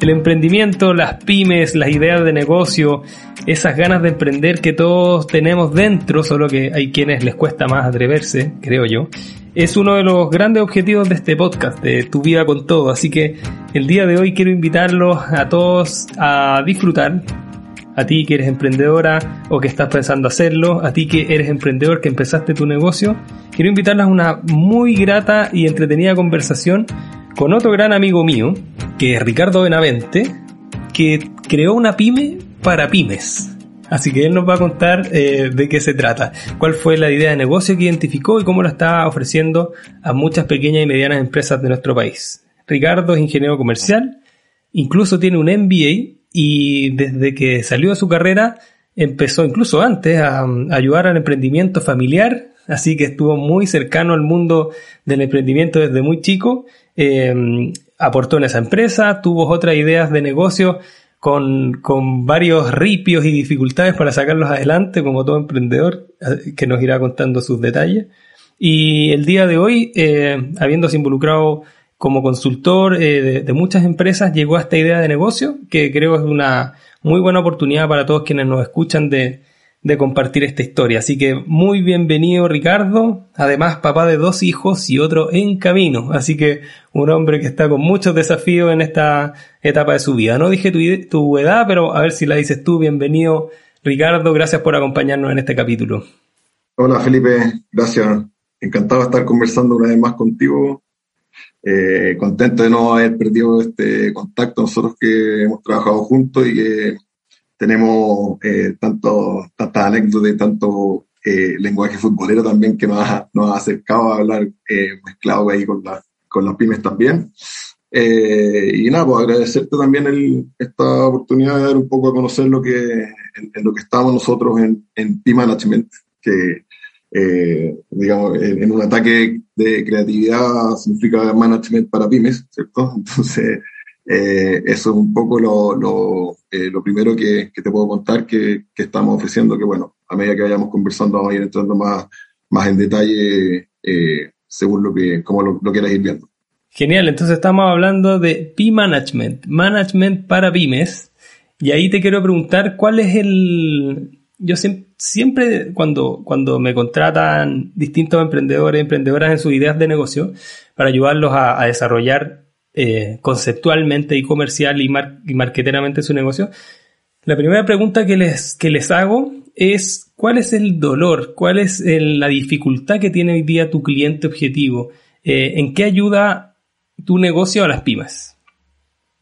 El emprendimiento, las pymes, las ideas de negocio, esas ganas de emprender que todos tenemos dentro, solo que hay quienes les cuesta más atreverse, creo yo, es uno de los grandes objetivos de este podcast, de Tu vida con todo. Así que el día de hoy quiero invitarlos a todos a disfrutar. A ti que eres emprendedora o que estás pensando hacerlo, a ti que eres emprendedor que empezaste tu negocio, quiero invitarlos a una muy grata y entretenida conversación con otro gran amigo mío, que es Ricardo Benavente, que creó una pyme para pymes. Así que él nos va a contar eh, de qué se trata, cuál fue la idea de negocio que identificó y cómo lo está ofreciendo a muchas pequeñas y medianas empresas de nuestro país. Ricardo es ingeniero comercial, incluso tiene un MBA y desde que salió de su carrera empezó incluso antes a ayudar al emprendimiento familiar, así que estuvo muy cercano al mundo del emprendimiento desde muy chico eh, aportó en esa empresa, tuvo otras ideas de negocio con, con, varios ripios y dificultades para sacarlos adelante, como todo emprendedor, eh, que nos irá contando sus detalles. Y el día de hoy, eh, habiéndose involucrado como consultor de, de, muchas empresas, llegó a esta idea de negocio, que creo es una muy buena oportunidad para todos quienes nos escuchan de, de compartir esta historia. Así que muy bienvenido Ricardo, además papá de dos hijos y otro en camino. Así que un hombre que está con muchos desafíos en esta etapa de su vida. No dije tu, tu edad, pero a ver si la dices tú. Bienvenido Ricardo, gracias por acompañarnos en este capítulo. Hola Felipe, gracias. Encantado de estar conversando una vez más contigo. Eh, contento de no haber perdido este contacto nosotros que hemos trabajado juntos y que tenemos eh, tanto, tantas anécdotas y tanto eh, lenguaje futbolero también que nos ha, nos ha acercado a hablar eh, mezclado ahí con, la, con las pymes también. Eh, y nada, pues agradecerte también el, esta oportunidad de dar un poco a conocer lo que, en, en lo que estamos nosotros en, en P-Management, que eh, digamos, en, en, un ataque de creatividad significa management para pymes, ¿cierto? Entonces, eh, eso es un poco lo, lo, eh, lo primero que, que, te puedo contar que, que, estamos ofreciendo, que bueno, a medida que vayamos conversando vamos a ir entrando más, más en detalle eh, según lo que, como lo, quieras ir viendo. Genial, entonces estamos hablando de P-Management, Management para pymes, y ahí te quiero preguntar cuál es el... Yo siempre, siempre cuando, cuando me contratan distintos emprendedores, emprendedoras en sus ideas de negocio, para ayudarlos a desarrollar eh, conceptualmente y comercial y, mar y marqueteramente su negocio, la primera pregunta que les, que les hago es ¿cuál es el dolor? ¿Cuál es la dificultad que tiene hoy día tu cliente objetivo? Eh, ¿En qué ayuda tu negocio a las pymes?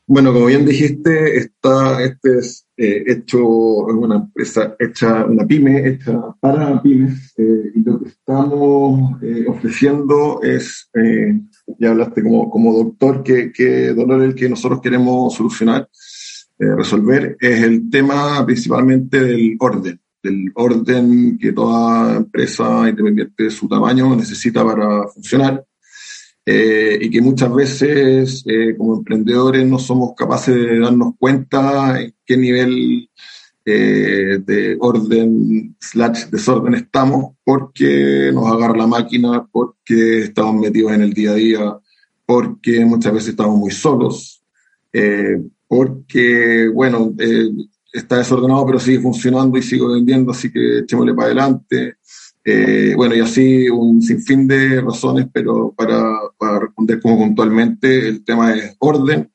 Bueno, como bien dijiste, está, este es eh, hecho, una hecha, una pyme hecha para pymes, y lo que estamos ofreciendo es, ya hablaste como, como doctor, qué, qué dolor es el que nosotros queremos solucionar, eh, resolver, es el tema principalmente del orden, del orden que toda empresa, independiente de su tamaño, necesita para funcionar eh, y que muchas veces eh, como emprendedores no somos capaces de darnos cuenta en qué nivel eh, de orden slash desorden estamos porque nos agarra la máquina, porque estamos metidos en el día a día, porque muchas veces estamos muy solos, eh, porque, bueno, eh, está desordenado pero sigue funcionando y sigo vendiendo, así que echémosle para adelante. Eh, bueno, y así un sinfín de razones, pero para, responder como puntualmente, el tema es orden,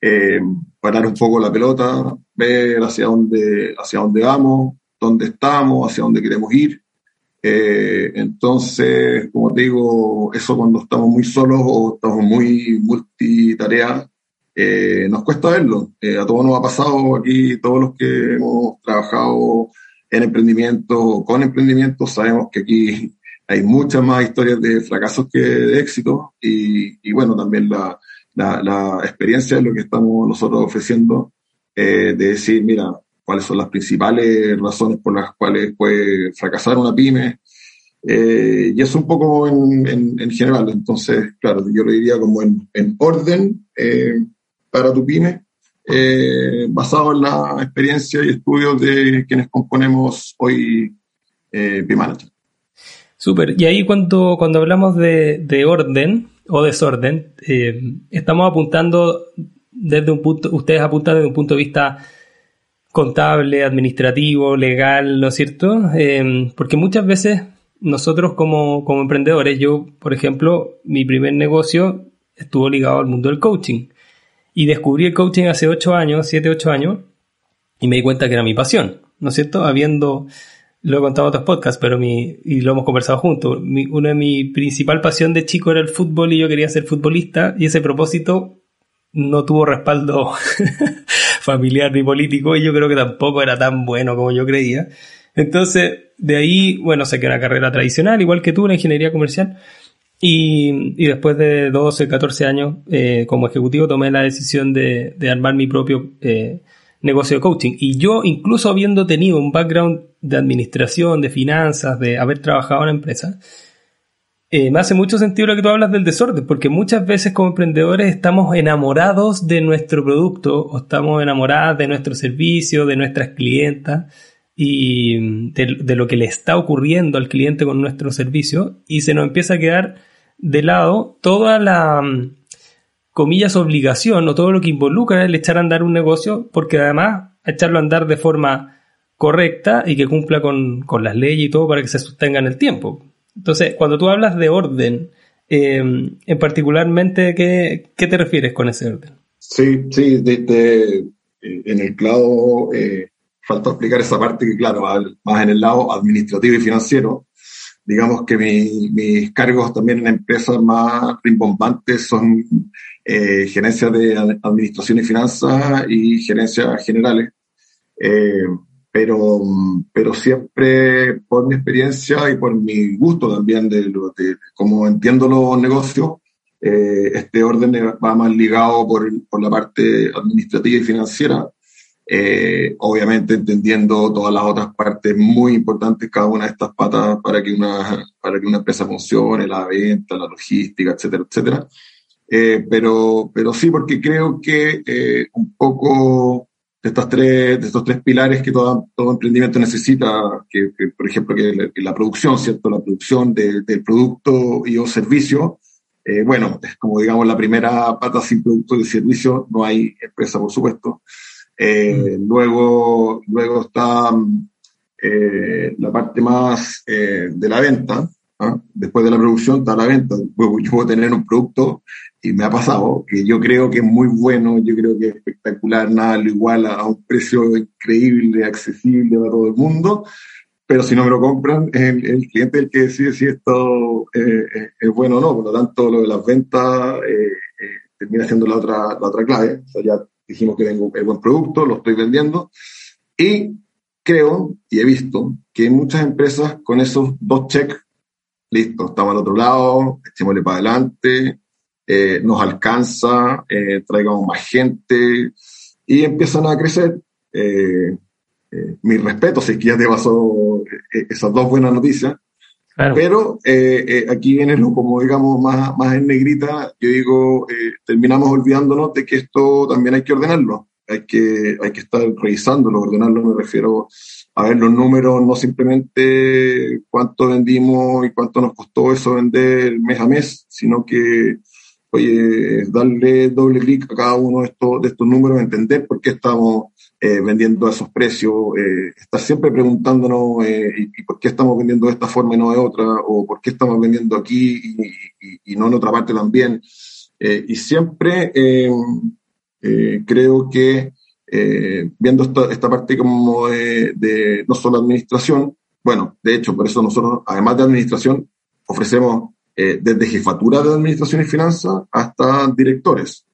eh, parar un poco la pelota, ver hacia dónde, hacia dónde vamos, dónde estamos, hacia dónde queremos ir. Eh, entonces, como te digo, eso cuando estamos muy solos o estamos muy multitarea, eh, nos cuesta verlo. a todos nos ha pasado aquí, todos los que hemos trabajado en emprendimiento, con emprendimiento, sabemos que aquí hay muchas más historias de fracasos que de éxito y, bueno, también la, la, experiencia de lo que estamos nosotros ofreciendo, eh, de decir, mira, cuáles son las principales razones por las cuales puede fracasar una pyme. Eh, y eso un poco en, en, general. Entonces, claro, yo lo diría como en, en orden eh, para tu pyme, basado en la experiencia y estudios de quienes componemos hoy eh, P-Manager. Súper. Y ahí cuando, cuando hablamos de, de orden o desorden, eh, estamos apuntando desde un punto, ustedes apuntan desde un punto de vista contable, administrativo, legal, ¿no es cierto? Eh, porque muchas veces nosotros como, como emprendedores, yo, por ejemplo, mi primer negocio estuvo ligado al mundo del coaching. Y descubrí el coaching hace 8 años, 7, 8 años, y me di cuenta que era mi pasión, ¿no es cierto? Habiendo lo he contado en otros podcasts, pero mi, y lo hemos conversado juntos. una de mi principal pasión de chico era el fútbol y yo quería ser futbolista y ese propósito no tuvo respaldo familiar ni político y yo creo que tampoco era tan bueno como yo creía. Entonces, de ahí, bueno, saqué una carrera tradicional, igual que tú, una ingeniería comercial. Y, y después de 12, 14 años eh, como ejecutivo tomé la decisión de, de armar mi propio eh, negocio de coaching. Y yo, incluso habiendo tenido un background de administración, de finanzas, de haber trabajado en la empresa, eh, me hace mucho sentido lo que tú hablas del desorden, porque muchas veces como emprendedores estamos enamorados de nuestro producto o estamos enamoradas de nuestro servicio, de nuestras clientas y de, de lo que le está ocurriendo al cliente con nuestro servicio y se nos empieza a quedar de lado toda la, comillas, obligación o todo lo que involucra el echar a andar un negocio, porque además echarlo a andar de forma correcta y que cumpla con, las leyes y todo para que se sostenga en el tiempo. Entonces, cuando tú hablas de orden, eh, en particularmente, ¿qué, ¿qué, te refieres con ese orden? Sí, sí, de, en el clavo eh, falta explicar esa parte que, claro, más en el lado administrativo y financiero, digamos que mis cargos también en empresas más rimbombantes son eh, de administración y finanzas y gerencias generales. Eh, pero, pero siempre por mi experiencia y por mi gusto también de, de cómo entiendo los negocios, eh, este orden va más ligado por, por la parte administrativa y financiera eh, obviamente entendiendo todas las otras partes muy importantes, cada una de estas patas para que una, para que una empresa funcione, la venta, la logística, etcétera, etcétera. Eh, pero, pero sí, porque creo que eh, un poco de, estas tres, de estos tres pilares que todo, todo emprendimiento necesita, que, por ejemplo, que la, producción, ¿cierto? La producción del producto y o servicio, bueno, es como digamos la primera pata sin producto y servicio, no hay empresa, por supuesto. Eh, luego, luego está eh, la parte más eh, de la venta. ¿Ah? Después de la producción está la venta. Yo puedo tener un producto y me ha pasado que yo creo que es muy bueno, yo creo que es espectacular, nada lo igual a, un precio increíble, accesible para todo el mundo. Pero si no me lo compran, es el, cliente el que decide si esto es bueno o no. Por lo tanto, lo de las ventas termina siendo la otra, la otra clave. O sea, ya dijimos que tengo el buen producto, lo estoy vendiendo. Y creo y he visto que hay muchas empresas con esos dos checks, listo, estamos al otro lado, echémosle para adelante, eh, nos alcanza, eh, traigamos más gente y empiezan a crecer. Eh, mi respeto, si es que ya te pasó esas dos buenas noticias, pero eh, eh, aquí viene lo como digamos más, más en negrita, yo digo, eh, terminamos olvidándonos de que esto también hay que ordenarlo, hay que, hay que estar revisándolo, ordenarlo me refiero a ver los números, no simplemente cuánto vendimos y cuánto nos costó eso vender mes a mes, sino que, oye, darle doble clic a cada uno de estos, de estos números, entender por qué estamos eh, vendiendo a esos precios, eh, estar siempre preguntándonos eh, y, por qué estamos vendiendo de esta forma y no de otra, o por qué estamos vendiendo aquí y, no en otra parte también. y siempre creo que viendo esta, esta, parte como de, no solo administración, bueno, de hecho, por eso nosotros, además de administración, ofrecemos desde jefatura de administración y finanzas hasta directores.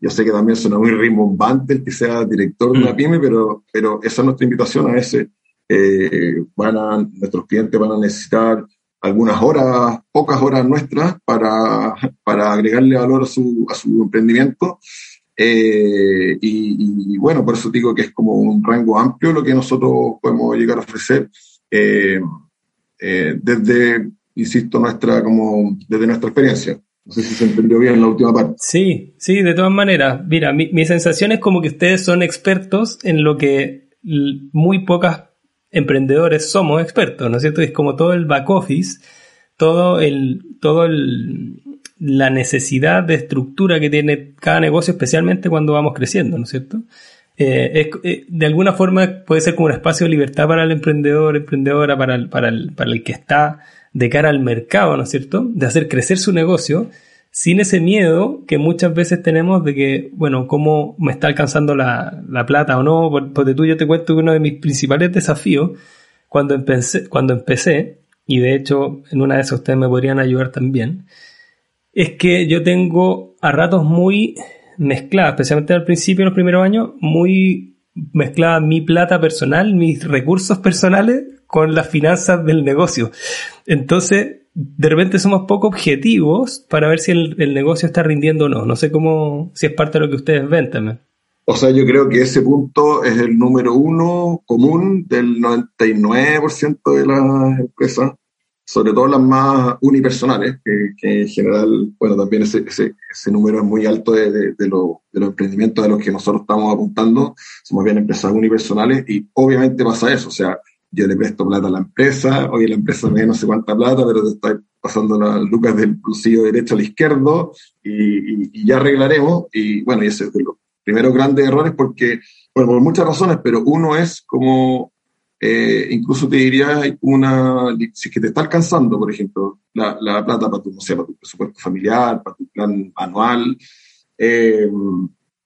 Yo sé que también suena muy rimbombante el que sea director de una mm. pyme, pero, pero esa es nuestra invitación. A veces eh, van a, nuestros clientes van a necesitar algunas horas, pocas horas nuestras para, para agregarle valor a su, a su emprendimiento. Eh, y, bueno, por eso digo que es como un rango amplio lo que nosotros podemos llegar a ofrecer eh, eh, desde, insisto, nuestra, como desde nuestra experiencia. No sé si se entendió bien la última parte. Sí, sí, de todas maneras. Mira, mi, mi sensación es como que ustedes son expertos en lo que muy pocas emprendedores somos expertos, ¿no es cierto? Es como todo el back office, todo el, todo el, la necesidad de estructura que tiene cada negocio, especialmente cuando vamos creciendo, ¿no es cierto? Eh, eh, de alguna forma puede ser como un espacio de libertad para el emprendedor, emprendedora, para el, para el, para el que está de cara al mercado, ¿no es cierto? De hacer crecer su negocio sin ese miedo que muchas veces tenemos de que, bueno, cómo me está alcanzando la, plata o no, porque tú yo te cuento que uno de mis principales desafíos cuando empecé, cuando empecé, y de hecho en una de esas ustedes me podrían ayudar también, es que yo tengo a ratos muy mezclada, especialmente al principio, en los primeros años, muy mezclada mi plata personal, mis recursos personales con las finanzas del negocio. Entonces, de repente somos poco objetivos para ver si el, negocio está rindiendo o no. No sé cómo, si es parte de lo que ustedes ven también. O sea, yo creo que ese punto es el número uno común del 99% de las empresas, sobre todo las más unipersonales, que, en general, bueno, también ese, ese, ese número es muy alto de, de, de, los emprendimientos a los que nosotros estamos apuntando, somos bien empresas unipersonales y obviamente pasa eso, o sea, yo le presto plata a la empresa, hoy la empresa me da no sé cuánta plata, pero te está pasando las lucas del bolsillo derecho al izquierdo y, y, ya arreglaremos. Y bueno, y ese es de los primeros grandes errores porque, bueno, por muchas razones, pero uno es como, eh, incluso te diría, una, si es que te está alcanzando, por ejemplo, la, la plata para tu, no sé, para tu presupuesto familiar, para tu plan anual, eh,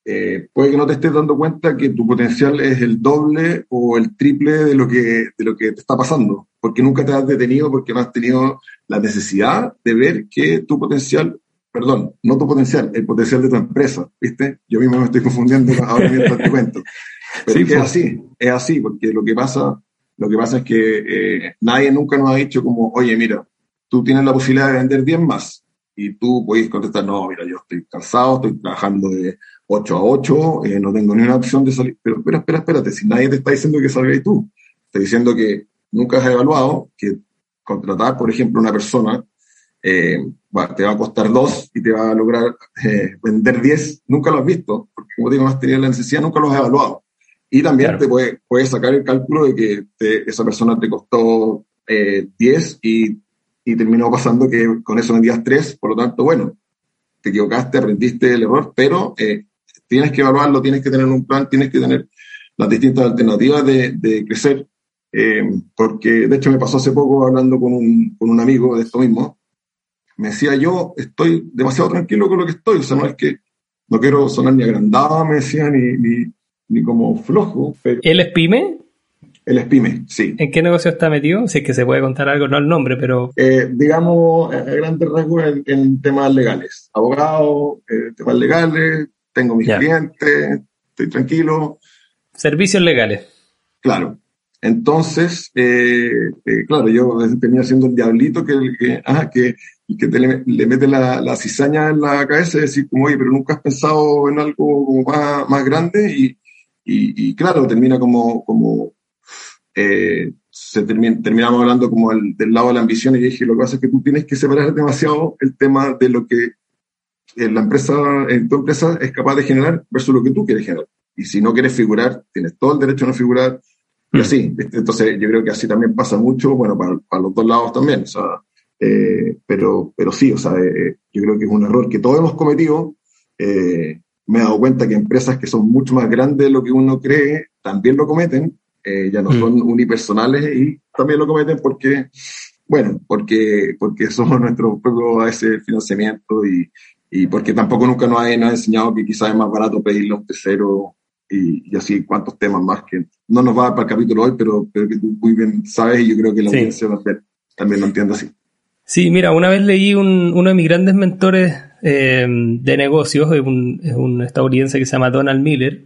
eh, puede que no te estés dando cuenta que tu potencial es el doble o el triple de lo que, de lo que te está pasando, porque nunca te has detenido, porque no has tenido la necesidad de ver que tu potencial, perdón, no tu potencial, el potencial de tu empresa, ¿viste? Yo mismo me estoy confundiendo ahora mientras te cuento. Pero es pues. así, es así, porque lo que pasa, lo que pasa es que eh, nadie nunca nos ha dicho como, oye, mira, tú tienes la posibilidad de vender 10 más, y tú puedes contestar, no, mira, yo estoy cansado, estoy trabajando de 8 a 8, eh, no tengo ni una opción de salir. Pero espera, espera, espérate, si nadie te está diciendo que salgas tú, está diciendo que nunca has evaluado que contratar, por ejemplo, una persona eh, te va a costar 2 y te va a lograr eh, vender 10, nunca lo has visto, porque como digo, no has tenido la necesidad, nunca lo has evaluado. Y también te puedes puede sacar el cálculo de que esa persona te costó 10 y, y terminó pasando que con eso vendías 3, por lo tanto, bueno, te equivocaste, aprendiste el error, pero eh, tienes que evaluarlo, tienes que tener un plan, tienes que tener las distintas alternativas de, crecer. Eh, porque de hecho me pasó hace poco hablando con un, con un amigo de esto mismo, me decía yo estoy demasiado tranquilo con lo que estoy, o sea, no es que no quiero sonar ni agrandado, me decía, ni, ni, ni como flojo. Pero... ¿Él es pyme? Él es pyme, sí. ¿En qué negocio está metido? Si es que se puede contar algo, no el nombre, pero... Eh, digamos, a grandes rasgos en, temas legales. Abogado, eh, temas legales, tengo mis clientes, estoy tranquilo. Servicios legales. Claro. Entonces, eh, eh, claro, yo venía siendo el diablito que, que, que, que te le, mete la, cizaña en la cabeza y decir como, oye, pero nunca has pensado en algo más, más grande y, y, claro, termina como, como eh, se terminamos hablando como el, del lado de la ambición y dije, lo que pasa es que tú tienes que separar demasiado el tema de lo que la empresa, en tu empresa es capaz de generar versus lo que tú quieres generar. Y si no quieres figurar, tienes todo el derecho a no figurar. Y mm. así, entonces yo creo que así también pasa mucho, bueno, para, para los dos lados también. O sea, eh, pero, pero sí, o sea, eh, yo creo que es un error que todos hemos cometido. Eh, me he dado cuenta que empresas que son mucho más grandes de lo que uno cree también lo cometen, ya no mm. son unipersonales y también lo cometen porque, bueno, porque, porque somos nuestro propio a ese financiamiento y, y porque tampoco nunca nos ha, enseñado que quizás es más barato pedirle a un tercero y, así cuantos temas más que no nos va para el capítulo hoy, pero, pero que tú muy bien sabes y yo creo que la audiencia también lo entiende así. Sí, mira, una vez leí un, uno de mis grandes mentores eh, de negocios, es un, es un estadounidense que se llama Donald Miller,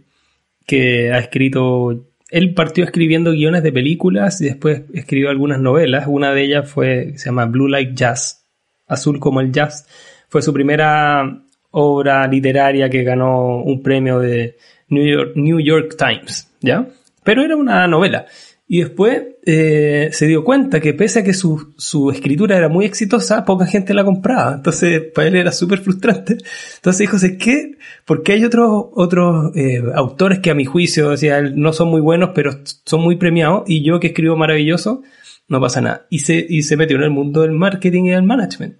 que ha escrito él partió escribiendo guiones de películas y después escribió algunas novelas. Una de ellas fue, se llama Blue Like Jazz, azul como el jazz. Fue su primera obra literaria que ganó un premio de New York, New York Times, ¿ya? Pero era una novela. Y después eh, se dio cuenta que pese a que su, su, escritura era muy exitosa, poca gente la compraba. Entonces, para él era súper frustrante. Entonces dijo, ¿qué? Porque hay otros, otros eh, autores que a mi juicio no son muy buenos, pero son muy premiados, y yo que escribo maravilloso, no pasa nada. Y se, y se metió en el mundo del marketing y del management.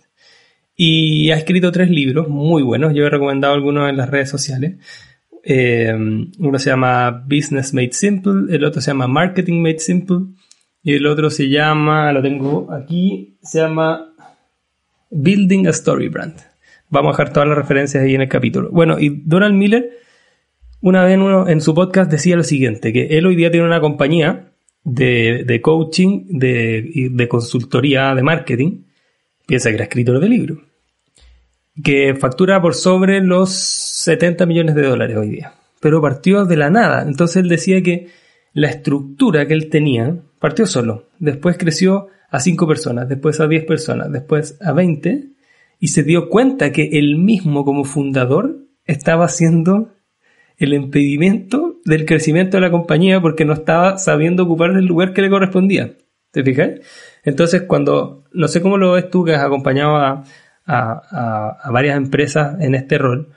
Y ha escrito tres libros muy buenos. Yo he recomendado algunos en las redes sociales. Eh, uno se llama Business Made Simple, el otro se llama Marketing Made Simple y el otro se llama, lo tengo aquí, se llama Building a Story Brand. Vamos a dejar todas las referencias ahí en el capítulo. Bueno, y Donald Miller, una vez en su podcast decía lo siguiente, que él hoy día tiene una compañía de, coaching, de, de consultoría, de marketing, piensa que era escritor de libros que factura por sobre los 70 millones de dólares hoy día. Pero partió de la nada. Entonces él decía que la estructura que él tenía partió solo. Después creció a 5 personas, después a 10 personas, después a 20 y se dio cuenta que él mismo como fundador estaba haciendo el impedimento del crecimiento de la compañía porque no estaba sabiendo ocupar el lugar que le correspondía. ¿Te fijas? Entonces cuando, no sé cómo lo ves tú que has acompañado a, a, varias empresas en este rol,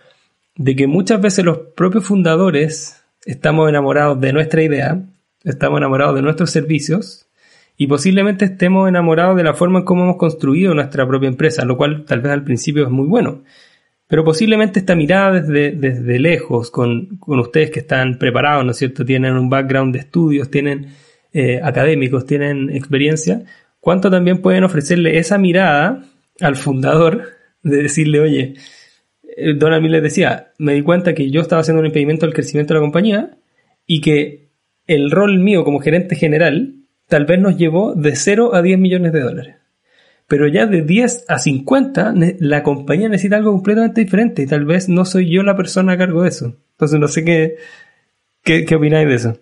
de que muchas veces los propios fundadores estamos enamorados de nuestra idea, estamos enamorados de nuestros servicios y posiblemente estemos enamorados de la forma en cómo hemos construido nuestra propia empresa, lo cual tal vez al principio es muy bueno. Pero posiblemente esta mirada desde, desde lejos, con, ustedes que están preparados, ¿no es cierto? Tienen un background de estudios, tienen eh, académicos, tienen experiencia, ¿cuánto también pueden ofrecerle esa mirada al fundador de decirle, oye, Donald Miller decía, me di cuenta que yo estaba haciendo un impedimento al crecimiento de la compañía y que el rol mío como gerente general tal vez nos llevó de 0 a 10 millones de dólares. Pero ya de 10 a 50, la compañía necesita algo completamente diferente y tal vez no soy yo la persona a cargo de eso. Entonces no sé qué, qué, opináis de eso.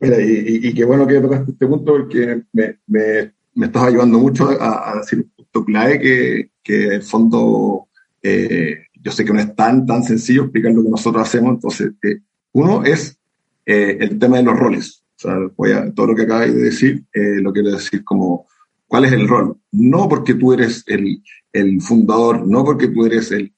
Mira, y, qué bueno que tocaste este punto porque me, me, me estás ayudando mucho a, decir clave que, que el fondo eh, yo sé que no es tan, tan sencillo explicar lo que nosotros hacemos. Entonces, eh, uno es eh, el tema de los roles. O sea, voy a, todo lo que acabáis de decir, lo quiero decir como, ¿cuál es el rol? No porque tú eres el, el fundador, no porque tú eres el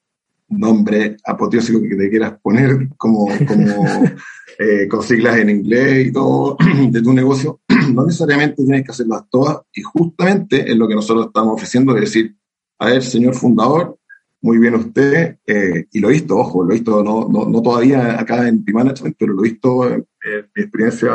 nombre apoteósico que te quieras poner como, como con siglas en inglés y todo de tu negocio, no necesariamente tienes que hacerlas todas y justamente es lo que nosotros estamos ofreciendo, es decir, a ver, señor fundador, muy bien usted, eh, y lo he visto, ojo, lo he visto no, no, no todavía acá en P-Management, pero lo he visto en, mi experiencia,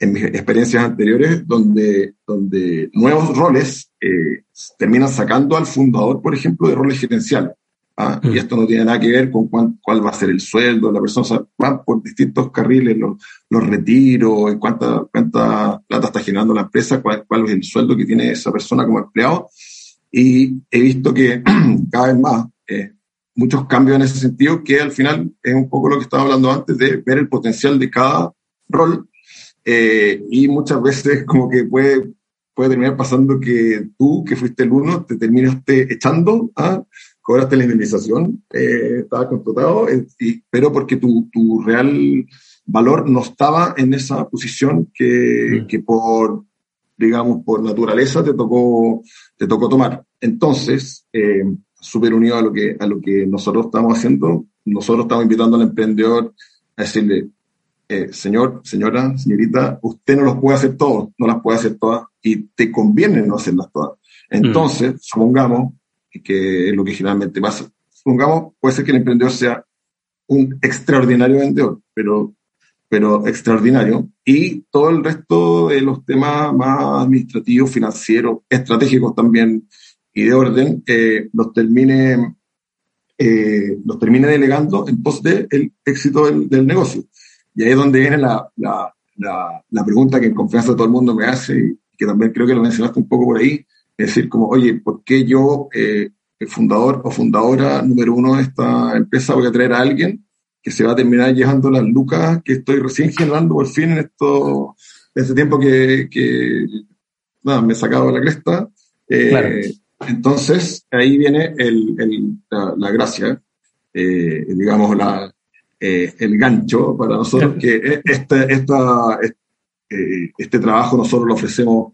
en mis experiencias anteriores, donde, donde nuevos roles eh, terminan sacando al fundador, por ejemplo, de roles gerenciales. ¿ah? Y mm. esto no tiene nada que ver con cuál va a ser el sueldo, la persona, o sea, van por distintos carriles, los, los retiros, cuánta, cuánta plata está generando la empresa, cuál, cuál es el sueldo que tiene esa persona como empleado. Y he visto que cada vez más eh, muchos cambios en ese sentido, que al final es un poco lo que estaba hablando antes de ver el potencial de cada rol. Eh, y muchas veces como que puede, puede terminar pasando que tú, que fuiste el uno, te terminaste echando, ¿ah? cobraste la indemnización, eh, estaba contratado, y, pero porque tu, tu, real valor no estaba en esa posición que, mm. que por, digamos, por naturaleza te tocó, te tocó tomar. Entonces, eh, súper unido a lo, que, a lo que nosotros estamos haciendo, nosotros estamos invitando al emprendedor a decirle, eh, señor, señora, señorita, usted no los puede hacer todos, no las puede hacer todas y te conviene no hacerlas todas. Entonces, mm. supongamos que es lo que generalmente pasa, supongamos, puede ser que el emprendedor sea un extraordinario vendedor, pero pero extraordinario. Y todo el resto de los temas más administrativos, financieros, estratégicos también y de orden, eh, los termine eh, los termine delegando en pos del éxito del, negocio. Y ahí es donde viene la, la, la, pregunta que en confianza todo el mundo me hace y que también creo que lo mencionaste un poco por ahí, es decir, como, oye, ¿por qué yo, eh, el fundador o fundadora número uno de esta empresa, voy a traer a alguien que se va a terminar llevando las lucas que estoy recién generando por fin en esto, en este tiempo que, que nada, me he sacado la cresta. Eh, entonces, ahí viene el, el, la, gracia, eh, digamos, la, eh, el gancho para nosotros, que este, esta, este, este trabajo nosotros lo ofrecemos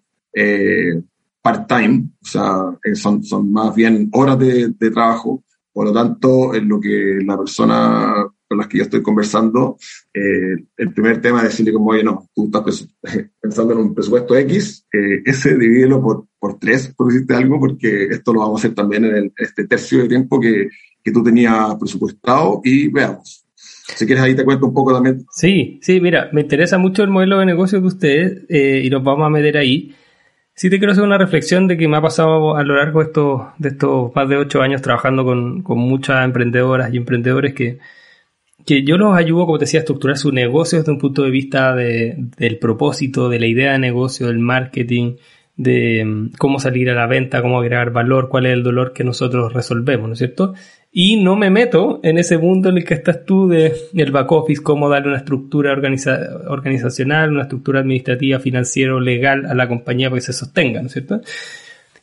part-time, o sea, son, son más bien horas de, de trabajo, por lo tanto, en lo que la persona con las que yo estoy conversando, eh, el primer tema es decirle como, oye, no, tú estás pensando en un presupuesto X, eh, ese divídelo por, por tres, por decirte algo, porque esto lo vamos a hacer también en, este tercio de tiempo que, que tú tenías presupuestado y veamos. Si quieres ahí te cuento un poco también. Sí, sí, mira, me interesa mucho el modelo de negocio de ustedes eh, y nos vamos a meter ahí. Sí te quiero hacer una reflexión de que me ha pasado a lo largo de estos, de estos más de ocho años trabajando con, con muchas emprendedoras y emprendedores que, que yo los ayudo, como te decía, a estructurar su negocio desde un punto de vista de, del propósito, de la idea de negocio, del marketing, de mm, cómo salir a la venta, cómo agregar valor, cuál es el dolor que nosotros resolvemos, ¿no es cierto? Y no me meto en ese mundo en el que estás tú de el back office, cómo darle una estructura organizacional, una estructura administrativa, financiera, legal a la compañía para que se sostenga, ¿no es cierto?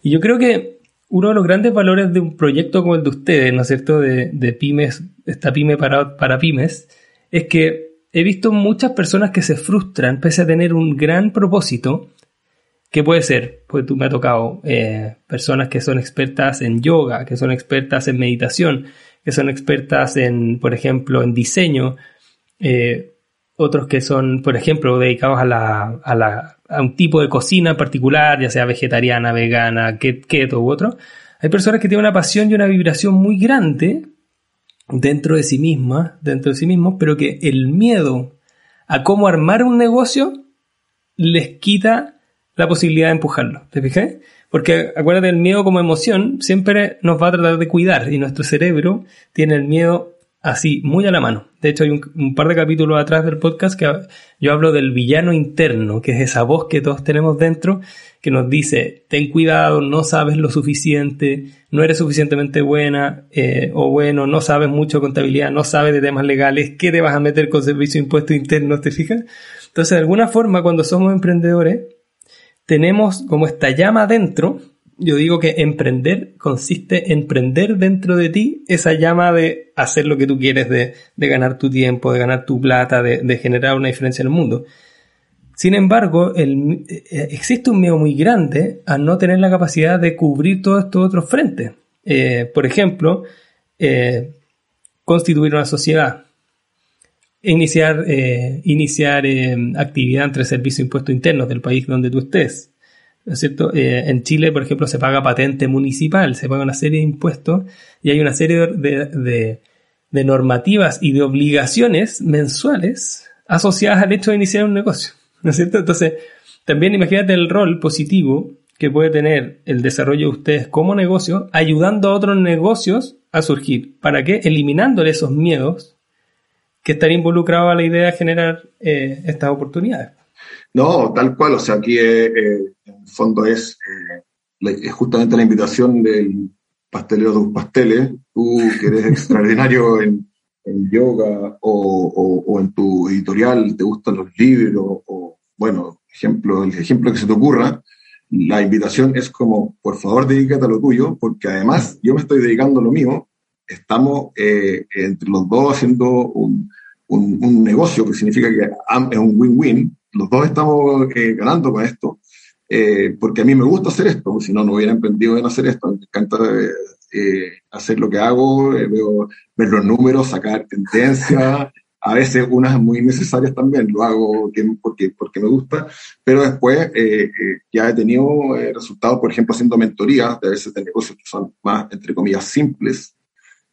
Y yo creo que uno de los grandes valores de un proyecto como el de ustedes, ¿no es cierto?, de, de pymes, esta pyme para, para pymes, es que he visto muchas personas que se frustran pese a tener un gran propósito, que puede ser, pues tú me ha tocado eh, personas que son expertas en yoga, que son expertas en meditación, que son expertas en, por ejemplo, en diseño, eh, otros que son, por ejemplo, dedicados a, la, a, la, a un tipo de cocina particular, ya sea vegetariana, vegana, keto u otro. Hay personas que tienen una pasión y una vibración muy grande dentro de sí mismas, dentro de sí mismos, pero que el miedo a cómo armar un negocio les quita la posibilidad de empujarlo. ¿Te fijas? Porque acuérdate, el miedo como emoción siempre nos va a tratar de cuidar y nuestro cerebro tiene el miedo así, muy a la mano. De hecho, hay un, par de capítulos atrás del podcast que yo hablo del villano interno, que es esa voz que todos tenemos dentro, que nos dice, ten cuidado, no sabes lo suficiente, no eres suficientemente buena eh, o bueno, no sabes mucho contabilidad, no sabes de temas legales, ¿qué te vas a meter con servicio de impuestos internos? ¿Te fijas? Entonces, de alguna forma, cuando somos emprendedores, tenemos como esta llama dentro yo digo que emprender consiste en prender dentro de ti esa llama de hacer lo que tú quieres, de, ganar tu tiempo, de ganar tu plata, de, generar una diferencia en el mundo. Sin embargo, el, eh, existe un miedo muy grande a no tener la capacidad de cubrir todos estos otros frentes. Eh, por ejemplo, eh, constituir una sociedad, iniciar, iniciar actividad entre servicios e impuestos internos del país donde tú estés, es cierto? Eh, en Chile, por ejemplo, se paga patente municipal, se paga una serie de impuestos y hay una serie de, normativas y de obligaciones mensuales asociadas al hecho de iniciar un negocio, ¿no es cierto? Entonces, también imagínate el rol positivo que puede tener el desarrollo de ustedes como negocio, ayudando a otros negocios a surgir. ¿Para qué? Eliminándole esos miedos que están involucrados a la idea de generar eh, estas oportunidades. No, tal cual, o sea, aquí eh, eh, fondo es, eh, justamente la invitación del pastelero de tus pasteles, tú que eres extraordinario en, yoga o, o, en tu editorial, te gustan los libros, o bueno, ejemplo, el ejemplo que se te ocurra, la invitación es como, por favor, dedícate a lo tuyo, porque además yo me estoy dedicando a lo mío, estamos entre los dos haciendo un, un, un, negocio que significa que es un win-win, los dos estamos eh, ganando con esto, eh, porque a mí me gusta hacer esto, si no, no hubiera emprendido en hacer esto. Me encanta eh, hacer lo que hago, veo, ver los números, sacar tendencias, a veces unas muy necesarias también, lo hago porque, porque me gusta, pero después ya he tenido resultados, por ejemplo, haciendo mentorías de a veces de negocios que son más, entre comillas, simples,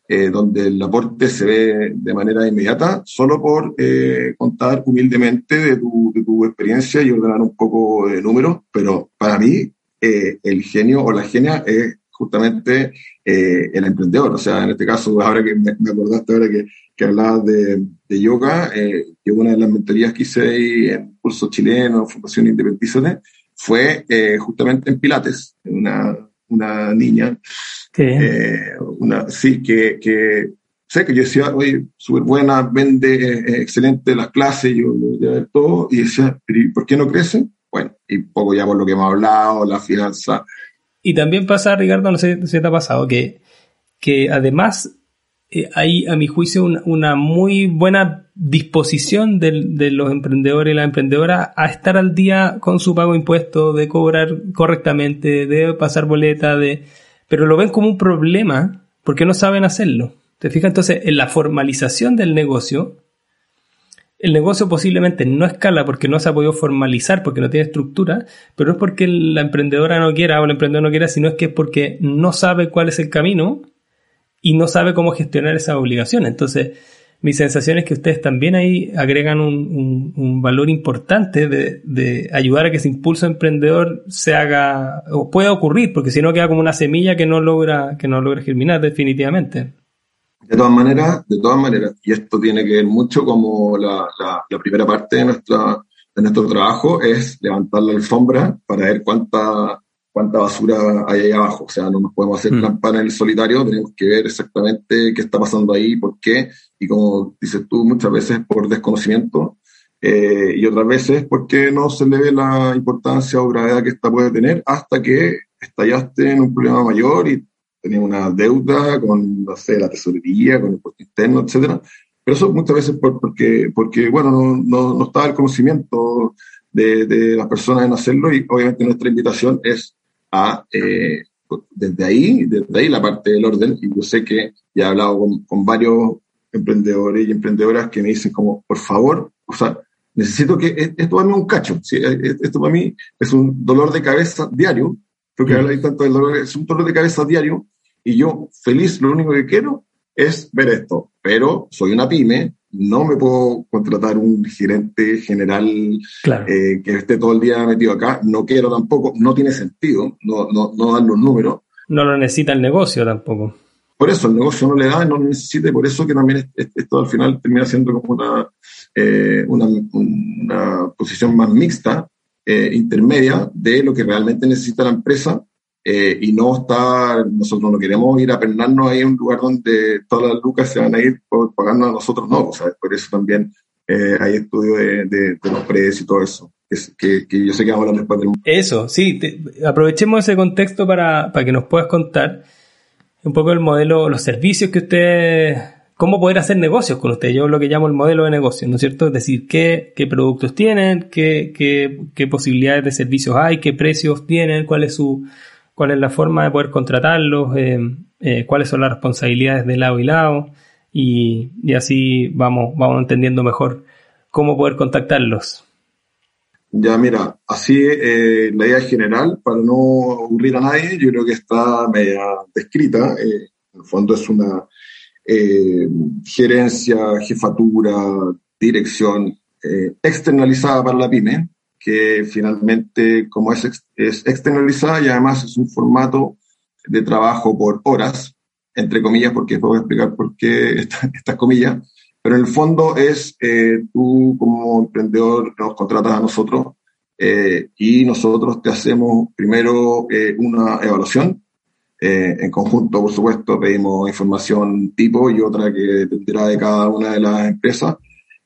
eh, donde el aporte se ve de manera inmediata, solo por eh, contar humildemente de tu, de tu, experiencia y ordenar un poco de números, pero para mí eh, el genio o la genia es justamente el emprendedor. O sea, en este caso, ahora que me, acordaste ahora que, que hablabas de, de yoga, que una de las mentorías que hice en curso chileno, Fundación Independizante, fue justamente en Pilates, una, una niña eh, una, sí, que, que sé que yo decía, oye, súper buena, vende, eh, excelente las clases, yo lo todo, y decía, ¿y por qué no crece? Bueno, y poco ya por lo que hemos hablado, la finanza. Y también pasa, Ricardo, no sé si te ha pasado, que, que además eh, hay, a mi juicio, una, muy buena disposición de, de, los emprendedores y las emprendedoras a estar al día con su pago de impuestos, de cobrar correctamente, de pasar boleta, de, pero lo ven como un problema porque no saben hacerlo. ¿Te fijas? Entonces, en la formalización del negocio, el negocio posiblemente no escala porque no se ha podido formalizar, porque no tiene estructura, pero no es porque la emprendedora no quiera o el emprendedor no quiera, sino es que es porque no sabe cuál es el camino y no sabe cómo gestionar esa obligación. Entonces, mi sensación es que ustedes también ahí agregan un, valor importante de, ayudar a que ese impulso emprendedor se haga o pueda ocurrir, porque si no queda como una semilla que no logra, que no logra germinar definitivamente. De todas maneras, de todas maneras, y esto tiene que ver mucho como la, la primera parte de, nuestra, de nuestro trabajo es levantar la alfombra para ver cuánta cuánta basura hay ahí abajo. O sea, no nos podemos hacer mm. en el solitario, tenemos que ver exactamente qué está pasando ahí, por qué, y como dices tú, muchas veces por desconocimiento, eh, y otras veces porque no se le ve la importancia o gravedad que esta puede tener hasta que estallaste en un problema mayor y tenías una deuda con, no sé, la tesorería, con el impuesto interno, etcétera. Pero eso muchas veces porque, porque bueno, no, no, no estaba el conocimiento de, de, las personas en hacerlo y obviamente nuestra invitación es eh, desde ahí, desde ahí la parte del orden, y yo sé que ya he hablado con, varios emprendedores y emprendedoras que me dicen como, por favor, o sea, necesito que e, esto mí un cacho, ¿sí? E, e, esto para mí es un dolor de cabeza diario, creo que mm. habla tanto del dolor, es un dolor de cabeza diario, y yo feliz, lo único que quiero es ver esto, pero soy una pyme, no me puedo contratar un gerente general eh, que esté todo el día metido acá, no quiero tampoco, no tiene sentido, no, no, no dan los números. No lo necesita el negocio tampoco. Por eso el negocio no le da, no lo necesita, y por eso que también esto al final termina siendo como una, eh, una, una, posición más mixta, eh, intermedia, de lo que realmente necesita la empresa eh, y no estar, nosotros no queremos ir a pernarnos ahí en un lugar donde todas las lucas se van a ir pagando a nosotros, no, por eso también eh, hay estudio de, los precios y todo eso, que, que, yo sé que vamos a hablar después del... Eso, sí, aprovechemos ese contexto para, para que nos puedas contar un poco el modelo, los servicios que usted, cómo poder hacer negocios con usted, yo lo que llamo el modelo de negocio, ¿no es cierto? Es decir, qué, qué productos tienen, qué, qué, qué posibilidades de servicios hay, qué precios tienen, cuál es su cuál es la forma de poder contratarlos, eh, eh, cuáles son las responsabilidades de lado y lado, y, así vamos, vamos entendiendo mejor cómo poder contactarlos. Ya, mira, así eh, la idea general, para no aburrir a nadie, yo creo que está media descrita. en el fondo es una gerencia, jefatura, dirección externalizada para la pyme, que finalmente, como es, es externalizada y además es un formato de trabajo por horas, entre comillas, porque puedo explicar por qué estas comillas, pero en el fondo es eh, tú como emprendedor nos contratas a nosotros eh, y nosotros te hacemos primero eh, una evaluación. en conjunto, por supuesto, pedimos información tipo y otra que dependerá de cada una de las empresas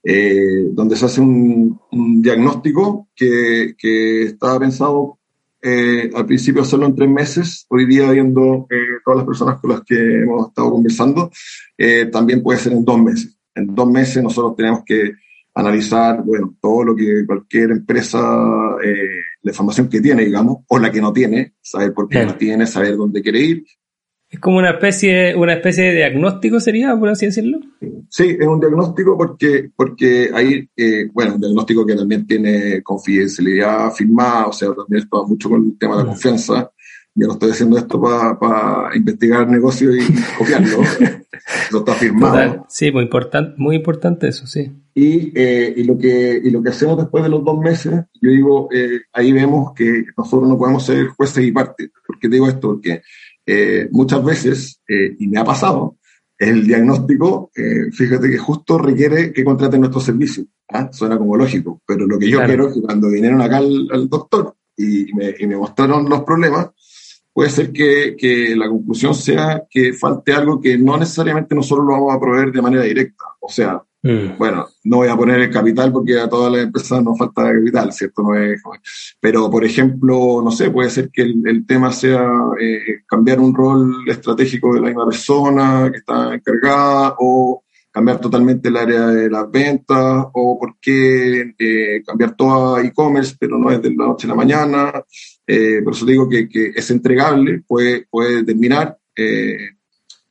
eh, donde se hace un, diagnóstico que, que, estaba pensado eh, al principio hacerlo en tres meses. Hoy día, viendo eh, todas las personas con las que hemos estado conversando, también puede ser en dos meses. En dos meses nosotros tenemos que analizar, bueno, todo lo que cualquier empresa, la información que tiene, digamos, o la que no tiene, saber por qué no tiene, saber dónde quiere ir, es como una especie, una especie de diagnóstico, sería, por así decirlo. Sí, es un diagnóstico porque, porque hay, eh, bueno, un diagnóstico que también tiene confidencialidad firmada, o sea, también está mucho con el tema de la mm. confianza. Yo no estoy haciendo esto para investigar negocios y copiarlo. eso está firmado. Sí, muy importante, muy importante eso, sí. Y, eh, y, lo que, y lo que hacemos después de los dos meses, yo digo, eh, ahí vemos que nosotros no podemos ser jueces y parte. ¿Por qué digo esto? Porque eh, muchas veces, eh, y me ha pasado, el diagnóstico, eh, fíjate que justo requiere que contraten nuestro servicio. ¿ah? Suena como lógico, pero lo que yo quiero es que cuando vinieron acá al, doctor y me, y me, mostraron los problemas, puede ser que, que, la conclusión sea que falte algo que no necesariamente nosotros lo vamos a proveer de manera directa. O sea, mm. bueno, no voy a poner el capital porque a todas las empresas nos falta capital, ¿cierto? No es, pero, por ejemplo, no sé, puede ser que el, tema sea eh, cambiar un rol estratégico de la misma persona que está encargada o cambiar totalmente el área de las ventas o por qué eh, cambiar todo a e-commerce, pero no es de la noche a la mañana. Eh, por eso digo que, que es entregable, puede, puede determinar eh,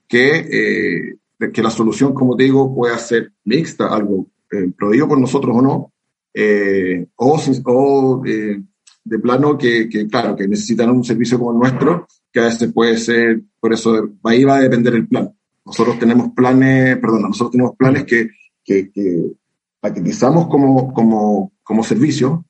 que, que la solución, como te digo, puede ser mixta, algo eh, prohibido por nosotros o no, eh, o, o de plano que, que, claro, que necesitan un servicio como el nuestro, que a veces puede ser, por eso ahí va a depender el plan. Nosotros tenemos planes, perdón, nosotros tenemos planes que, que, que paquetizamos como, como, como servicio,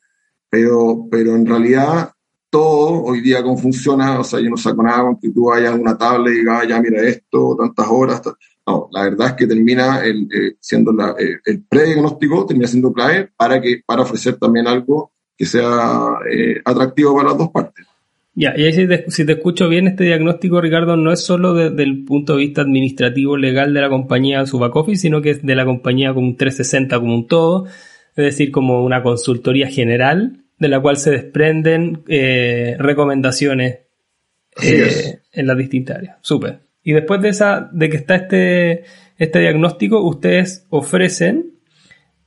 pero, pero en realidad todo hoy día cómo funciona, o sea, yo no saco nada con que tú vayas a una tabla y digas, ah, ya mira esto, tantas horas. No, la verdad es que termina el, eh, siendo la, eh, el prediagnóstico, termina siendo clave para, que, para ofrecer también algo que sea eh, atractivo para las dos partes. Ya, y ahí si te, si te, escucho bien, este diagnóstico, Ricardo, no es solo desde el punto de vista administrativo legal de la compañía, su back office, sino que es de la compañía como un 360, como un todo, es decir, como una consultoría general de la cual se desprenden eh, recomendaciones en las distintas áreas. Súper. Y después de esa, de que está este, este diagnóstico, ustedes ofrecen,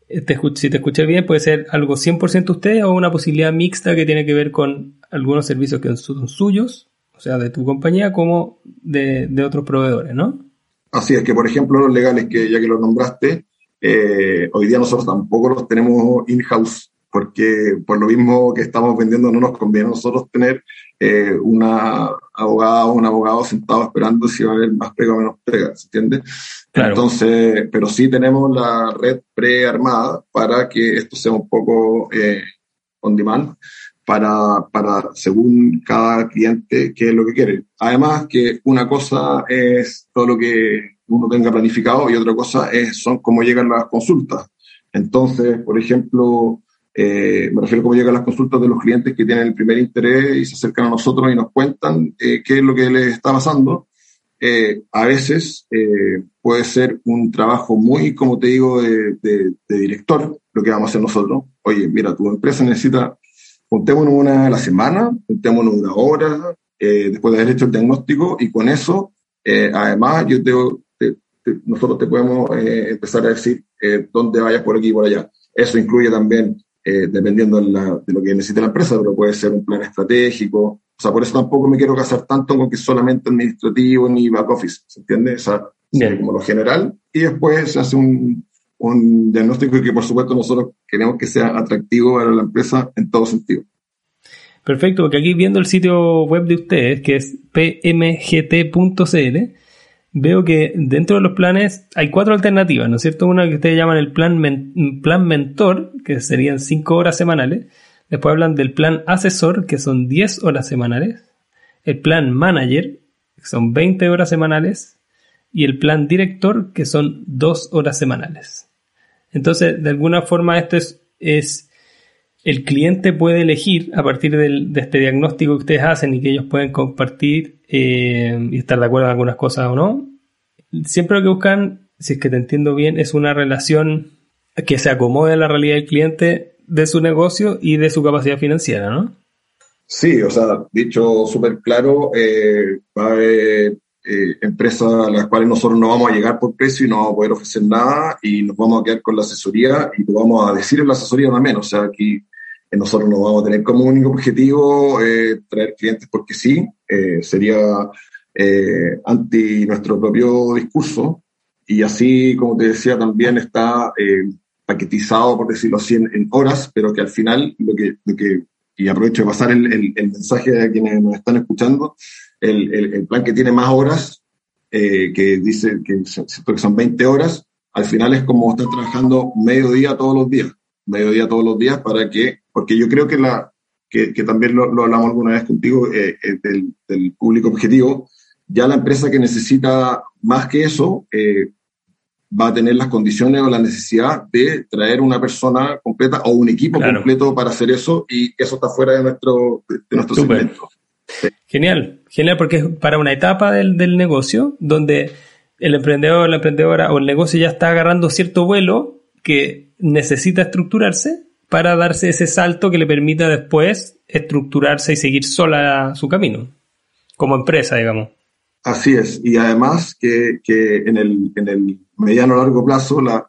eh, si te escuché bien, puede ser algo 100% ustedes o una posibilidad mixta que tiene que ver con algunos servicios que son suyos, o sea, de tu compañía, como de, de otros proveedores, ¿no? Así es que, por ejemplo, los legales, que ya que los nombraste, hoy día nosotros tampoco los tenemos in-house porque por lo mismo que estamos vendiendo no nos conviene a nosotros tener eh, una abogada o un abogado sentado esperando si va a haber más pega o menos pega, ¿se entiende? Entonces, pero sí tenemos la red prearmada para que esto sea un poco eh, on demand, para, para según cada cliente qué es lo que quiere. Además que una cosa es todo lo que uno tenga planificado y otra cosa es, son cómo llegan las consultas. Entonces, por ejemplo, eh, me refiero a cómo llegan las consultas de los clientes que tienen el primer interés y se acercan a nosotros y nos cuentan eh, qué es lo que les está pasando. Eh, a veces eh, puede ser un trabajo muy, como te digo, de, de, de, director, lo que vamos a hacer nosotros. Oye, mira, tu empresa necesita, juntémonos una a la semana, juntémonos una hora, después de haber hecho el diagnóstico, y con eso, además, yo te, te, nosotros te podemos empezar a decir dónde vayas por aquí y por allá. Eso incluye también eh, dependiendo de, la, de, lo que necesite la empresa, pero puede ser un plan estratégico. O sea, por eso tampoco me quiero casar tanto con que solamente administrativo ni back office, ¿se entiende? O sea, como lo general. Y después se hace un, un diagnóstico que, por supuesto, nosotros queremos que sea atractivo para la empresa en todo sentido. Perfecto, porque aquí viendo el sitio web de ustedes, que es pmgt.cl, veo que dentro de los planes hay cuatro alternativas, ¿no es cierto? Una que ustedes llaman el plan, plan mentor, que serían cinco horas semanales. Después hablan del plan asesor, que son 10 horas semanales. El plan manager, que son 20 horas semanales. Y el plan director, que son 2 horas semanales. Entonces, de alguna forma, esto es, es el cliente puede elegir a partir de este diagnóstico que ustedes hacen y que ellos pueden compartir eh, y estar de acuerdo en algunas cosas o no. Siempre lo que buscan, si es que te entiendo bien, es una relación que se acomode a la realidad del cliente de su negocio y de su capacidad financiera, ¿no? Sí, o sea, dicho súper claro, eh, va a haber eh, empresas a las cuales nosotros no vamos a llegar por precio y no vamos a poder ofrecer nada y nos vamos a quedar con la asesoría y lo vamos a decir en la asesoría también. O sea, aquí nosotros no vamos a tener como único objetivo eh, traer clientes porque sí, eh, sería eh, anti nuestro propio discurso. Y así, como te decía, también está paquetizado, por decirlo así, en, horas, pero que al final, lo que, y aprovecho de pasar el, mensaje a quienes nos están escuchando, el, plan que tiene más horas, que dice que, son 20 horas, al final es como estar trabajando medio día todos los días, medio día todos los días para que porque yo creo que, la, que, que también lo, lo, hablamos alguna vez contigo, eh, eh, del, del, público objetivo, ya la empresa que necesita más que eso eh, va a tener las condiciones o la necesidad de traer una persona completa o un equipo completo para hacer eso y eso está fuera de nuestro, de, nuestro segmento. Genial, Genial, porque es para una etapa del, del negocio donde el emprendedor, la emprendedora o el negocio ya está agarrando cierto vuelo que necesita estructurarse para darse ese salto que le permita después estructurarse y seguir sola su camino, como empresa, digamos. Así es, y además que, que en, el, en el mediano largo plazo la,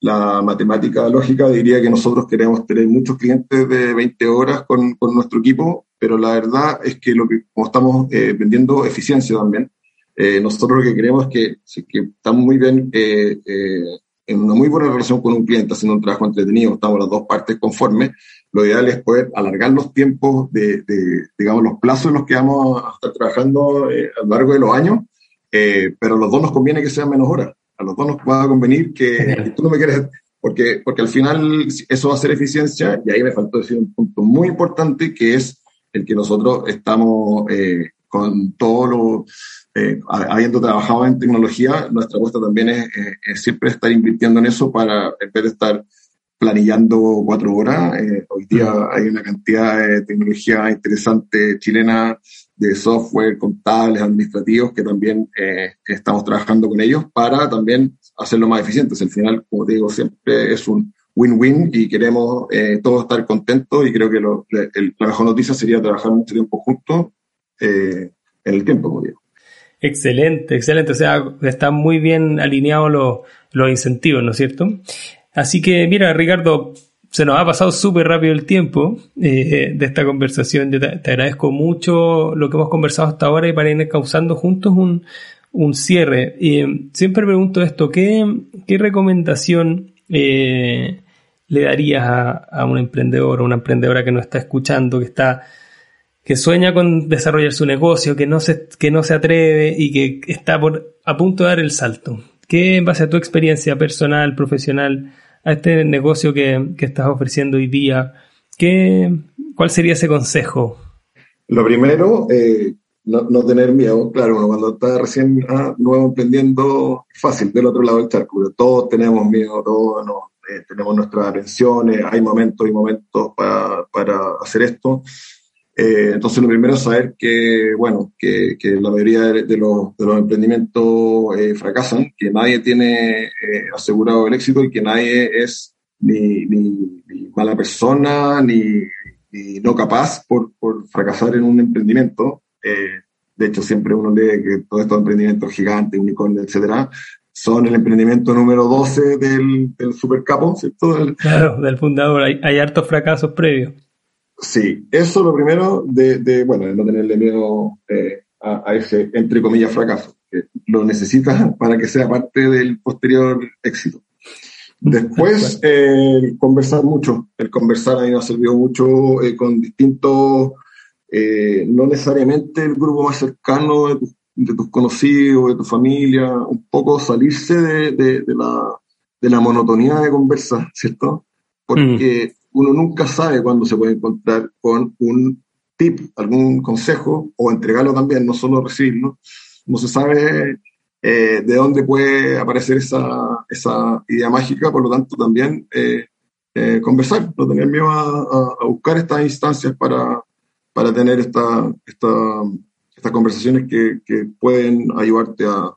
la, matemática lógica diría que nosotros queremos tener muchos clientes de 20 horas con, con nuestro equipo, pero la verdad es que lo que como estamos eh, vendiendo eficiencia también, eh, nosotros lo que queremos es que, que estamos muy bien eh, en una muy buena relación con un cliente, haciendo un trabajo entretenido, estamos las dos partes conformes, lo ideal es poder alargar los tiempos de, de digamos, los plazos en los que vamos a estar trabajando eh, a lo largo de los años, eh, pero a los dos nos conviene que sean menos horas, a los dos nos va a convenir que, que tú no me quieres, porque, porque al final eso va a ser eficiencia, y ahí me faltó decir un punto muy importante, que es el que nosotros estamos eh, con todo lo, eh, habiendo trabajado en tecnología, nuestra apuesta también es, es, siempre estar invirtiendo en eso para, en vez de estar planillando cuatro horas, eh, hoy día hay una cantidad de tecnología interesante chilena de software, contables, administrativos, que también eh, estamos trabajando con ellos para también hacerlo más eficiente. Al final, como te digo, siempre es un win-win y queremos eh, todos estar contentos y creo que lo, el, la mejor noticia sería trabajar mucho tiempo juntos en el tiempo, como digo. Excelente, excelente. O sea, están muy bien alineados los, los incentivos, ¿no es cierto? Así que, mira, Ricardo, se nos ha pasado súper rápido el tiempo eh, de esta conversación. Yo te, agradezco mucho lo que hemos conversado hasta ahora y para ir causando juntos un, un cierre. Y siempre pregunto esto, ¿qué, qué recomendación eh, le darías a, a, un emprendedor o una emprendedora que nos está escuchando, que está que sueña con desarrollar su negocio, que no se, que no se atreve y que está por, a punto de dar el salto? ¿Qué, en base a tu experiencia personal, profesional, a este negocio que, que estás ofreciendo hoy día, ¿qué, ¿cuál sería ese consejo? Lo primero, eh, no, no, tener miedo. Claro, cuando está recién ah, nuevo emprendiendo, fácil, del otro lado del charco. Todos tenemos miedo, todos no, eh, tenemos nuestras aprensiones, hay momentos y momentos para, para hacer esto. Eh, entonces, lo primero es saber que, bueno, que, la mayoría de, los, de emprendimientos eh, fracasan, que nadie tiene eh, asegurado el éxito y que nadie es ni, ni, mala persona ni, no capaz por, fracasar en un emprendimiento. De hecho, siempre uno lee que todos estos emprendimientos gigantes, unicornios, etcétera, son el emprendimiento número 12 del, del supercapo, ¿cierto? Claro, del fundador. Hay hartos fracasos previos. Sí, eso lo primero de, de bueno, de no tenerle miedo eh, a, a, ese, entre comillas, fracaso, que lo necesitas para que sea parte del posterior éxito. Después, eh, conversar mucho. El conversar a mí me ha servido mucho eh, con distintos, no necesariamente el grupo más cercano de, tu, de, tus conocidos, de tu familia, un poco salirse de, de, la, de la monotonía de conversar, ¿cierto? Porque... Mm uno nunca sabe cuándo se puede encontrar con un tip, algún consejo, o entregarlo también, no solo recibirlo. No se sabe eh, de dónde puede aparecer esa, esa idea mágica, por lo tanto también eh, eh, conversar, no tener miedo a, buscar estas instancias para, para tener esta, esta, estas conversaciones que, que pueden ayudarte a,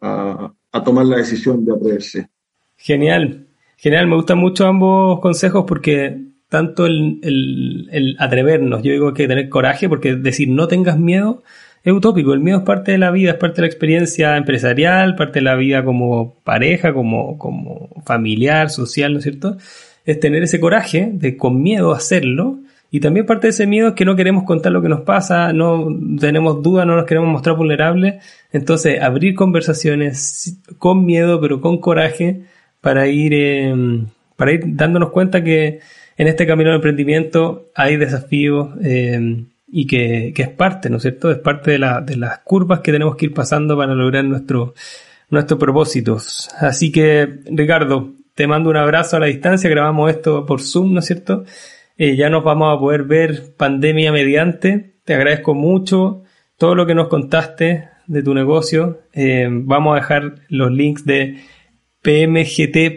a, a tomar la decisión de atreverse. Genial, Genial, me gustan mucho ambos consejos porque tanto el, el, el, atrevernos, yo digo que tener coraje porque decir no tengas miedo es utópico, el miedo es parte de la vida, es parte de la experiencia empresarial, parte de la vida como pareja, como, como familiar, social, ¿no es cierto? Es tener ese coraje de con miedo hacerlo y también parte de ese miedo es que no queremos contar lo que nos pasa, no tenemos dudas, no nos queremos mostrar vulnerables, entonces abrir conversaciones con miedo pero con coraje para ir, eh, para ir dándonos cuenta que en este camino de emprendimiento hay desafíos eh, y que, que, es parte, ¿no es cierto? Es parte de, la, de, las curvas que tenemos que ir pasando para lograr nuestro, nuestros propósitos. Así que, Ricardo, te mando un abrazo a la distancia, grabamos esto por Zoom, ¿no es cierto? Eh, ya nos vamos a poder ver pandemia mediante. Te agradezco mucho todo lo que nos contaste de tu negocio. Eh, vamos a dejar los links de pmgt.cl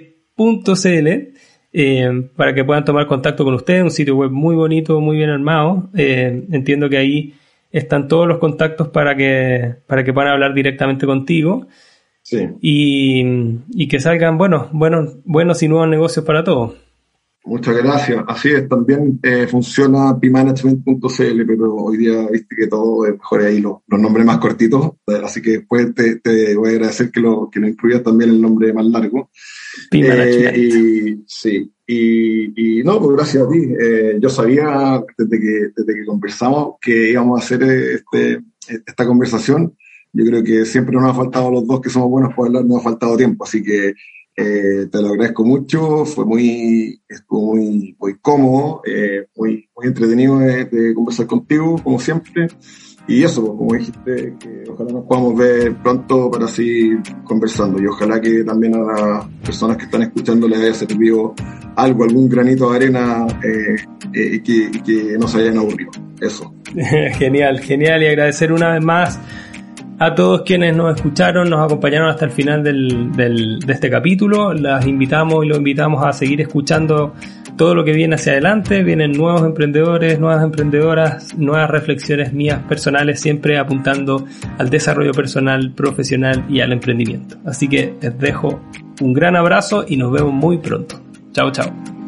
eh, para que puedan tomar contacto con ustedes. Un sitio web muy bonito, muy bien armado. Eh, entiendo que ahí están todos los contactos para que, para que puedan hablar directamente contigo. Sí. Y, que salgan buenos, buenos, buenos y nuevos negocios para todos. Muchas gracias. Así es, también eh, funciona pimanagement.cl, pero hoy día viste que todo es mejor ahí los, nombres más cortitos, así que después te, voy a agradecer que lo, que lo incluyas también el nombre más largo. Eh, y, sí, y, no, pues gracias a ti. Eh, yo sabía desde que, desde que conversamos que íbamos a hacer este, esta conversación. Yo creo que siempre nos ha faltado los dos que somos buenos para hablar, nos ha faltado tiempo, así que eh, te lo agradezco mucho, fue muy, estuvo muy, muy cómodo, eh, muy, muy entretenido de, conversar contigo, como siempre. Y eso, pues, como dijiste, que ojalá nos podamos ver pronto para seguir conversando. Y ojalá que también a las personas que están escuchando les haya servido algo, algún granito de arena eh, que no se hayan aburrido. Eso. genial, genial. Y agradecer una vez más a todos quienes nos escucharon, nos acompañaron hasta el final del, del, de este capítulo. Las invitamos y los invitamos a seguir escuchando todo lo que viene hacia adelante. Vienen nuevos emprendedores, nuevas emprendedoras, nuevas reflexiones mías personales, siempre apuntando al desarrollo personal, profesional y al emprendimiento. Así que les dejo un gran abrazo y nos vemos muy pronto. Chao, chao.